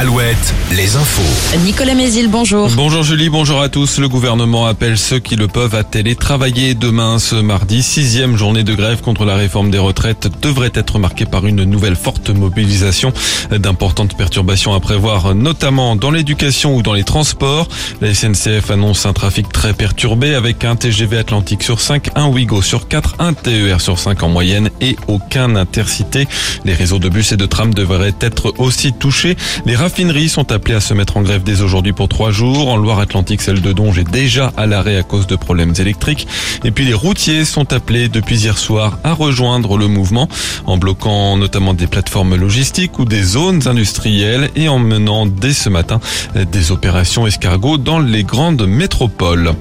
Alouette, les infos. Nicolas Mézil, bonjour. Bonjour Julie, bonjour à tous. Le gouvernement appelle ceux qui le peuvent à télétravailler demain ce mardi. Sixième journée de grève contre la réforme des retraites devrait être marquée par une nouvelle forte mobilisation. D'importantes perturbations à prévoir, notamment dans l'éducation ou dans les transports. La SNCF annonce un trafic très perturbé avec un TGV Atlantique sur 5, un Ouigo sur 4, un TER sur 5 en moyenne et aucun intercité. Les réseaux de bus et de trams devraient être aussi touchés. Les raffineries sont appelées à se mettre en grève dès aujourd'hui pour trois jours. En Loire-Atlantique, celle de Donge est déjà à l'arrêt à cause de problèmes électriques. Et puis les routiers sont appelés depuis hier soir à rejoindre le mouvement en bloquant notamment des plateformes logistiques ou des zones industrielles et en menant dès ce matin des opérations escargots dans les grandes métropoles.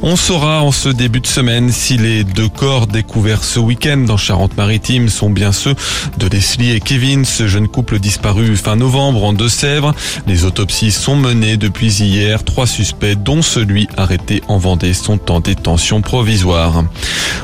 On saura en ce début de semaine si les deux corps découverts ce week-end dans Charente-Maritime sont bien ceux de Leslie et Kevin, ce jeune couple disparu fin novembre en Deux-Sèvres. Les autopsies sont menées depuis hier. Trois suspects, dont celui arrêté en Vendée, sont en détention provisoire.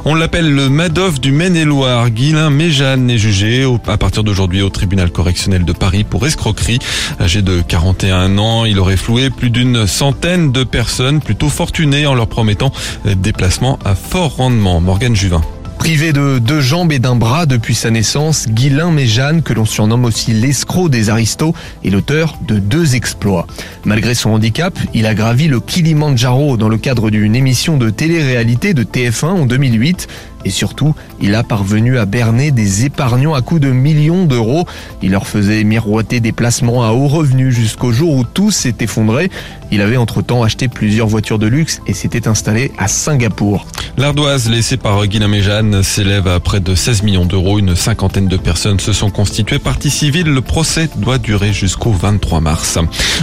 On l'appelle le Madoff du Maine-et-Loire. Guilain Méjeanne est jugé à partir d'aujourd'hui au tribunal correctionnel de Paris pour escroquerie. Âgé de 41 ans, il aurait floué plus d'une centaine de personnes plutôt fortunées en leur promettant des placements à fort rendement. Morgane Juvin. Privé de deux jambes et d'un bras depuis sa naissance, Guilain Méjeanne, que l'on surnomme aussi l'escroc des aristos, est l'auteur de deux exploits. Malgré son handicap, il a gravi le Kilimanjaro dans le cadre d'une émission de télé-réalité de TF1 en 2008. Et surtout, il a parvenu à berner des épargnants à coups de millions d'euros. Il leur faisait miroiter des placements à haut revenu jusqu'au jour où tout s'est effondré. Il avait entre-temps acheté plusieurs voitures de luxe et s'était installé à Singapour. L'ardoise laissée par Guillaume et Jeanne s'élève à près de 16 millions d'euros. Une cinquantaine de personnes se sont constituées partie civile. Le procès doit durer jusqu'au 23 mars.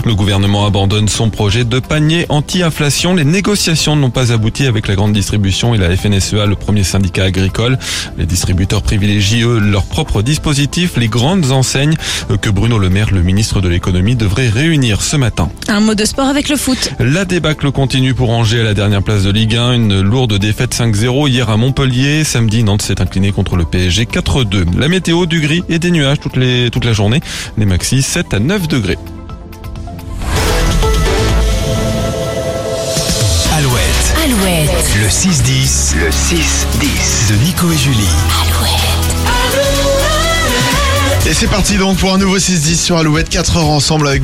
Le gouvernement abandonne son projet de panier anti-inflation. Les négociations n'ont pas abouti avec la grande distribution et la FNSEA, le premier syndicat agricole. Les distributeurs privilégient eux leur propre dispositif, les grandes enseignes que Bruno Le Maire, le ministre de l'économie, devrait réunir ce matin. Un mot de sport avec le foot. La débâcle continue pour Angers à la dernière place de Ligue 1. Une lourde défaite 5-0 hier à Montpellier. Samedi, Nantes s'est incliné contre le PSG 4-2. La météo du gris et des nuages toute, les, toute la journée. Les maxi 7 à 9 degrés. Le 6-10. Le 6-10 de Nico et Julie. Et c'est parti donc pour un nouveau 6-10 sur Alouette, 4 heures ensemble avec